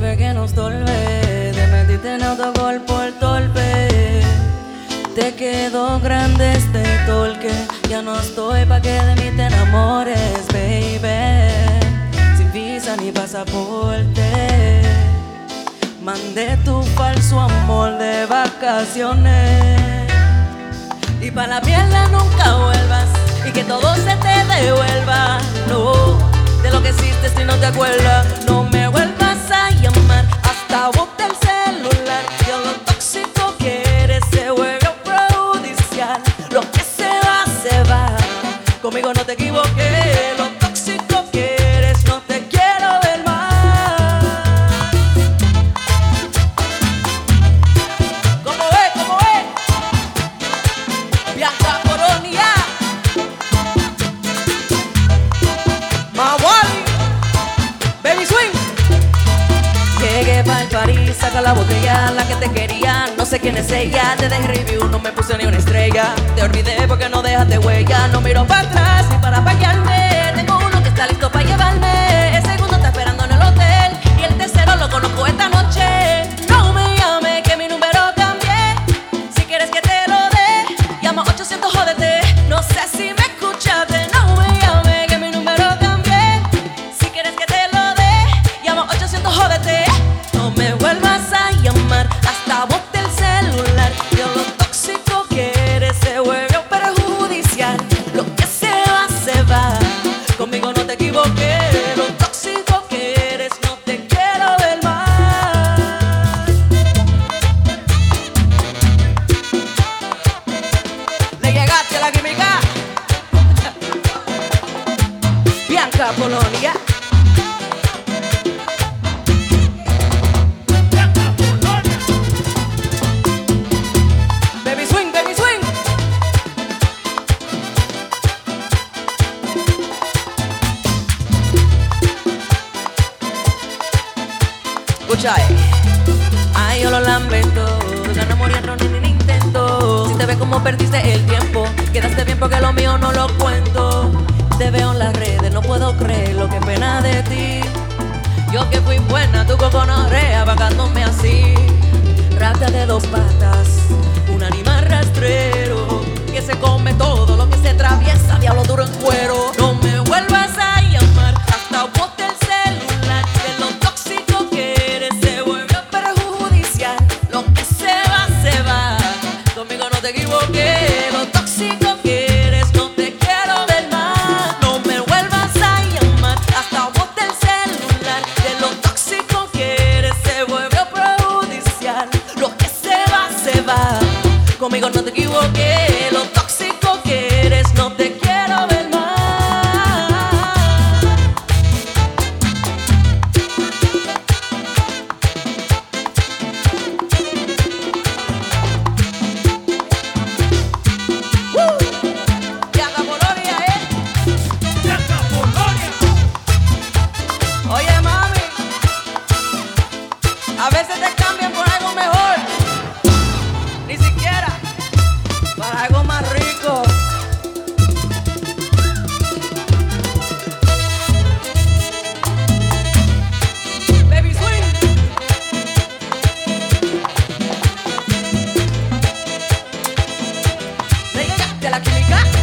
ve que nos tolve, te metiste en autogol por torpe. Te quedó grande este torque, ya no estoy pa' que de mí te enamores, baby. Sin visa ni pasaporte, mandé tu falso amor de vacaciones. Y para la mierda nunca vuelvas y que todo se te devuelva. No, de lo que hiciste si no te acuerdas, no me Conmigo no te equivoqué. París, saca la botella, la que te quería. No sé quién es ella, te dejé review, no me puse ni una estrella. Te olvidé porque no dejaste huella No miro para atrás ni para fallarme Tengo uno que está listo para llevarme El segundo está esperando en el hotel Y el tercero lo conozco esta noche. No me llame que mi número cambié. Si quieres que te lo dé Llama 800 jódete. No sé si me escuchaste No me llame que mi número cambié. Si quieres que te lo dé Llama 800 jódete me vuelvas a llamar. Hasta bote el celular. Yo lo tóxico que eres Se vuelve perjudicial. Lo que se va, se va. Conmigo no te equivoqué Lo tóxico que eres No te quiero ver más. Le llegaste a la química. Bianca Polonia. Escucha. Ay, yo lo lamento. Ganas muriendo ni ni intento. Si te ves como perdiste el tiempo, quedaste bien porque lo mío no lo cuento. Te veo en las redes, no puedo creer lo que pena de ti. Yo que fui buena, tú con gonorrea, vagándome así. Rata de dos patas, un animal la clica.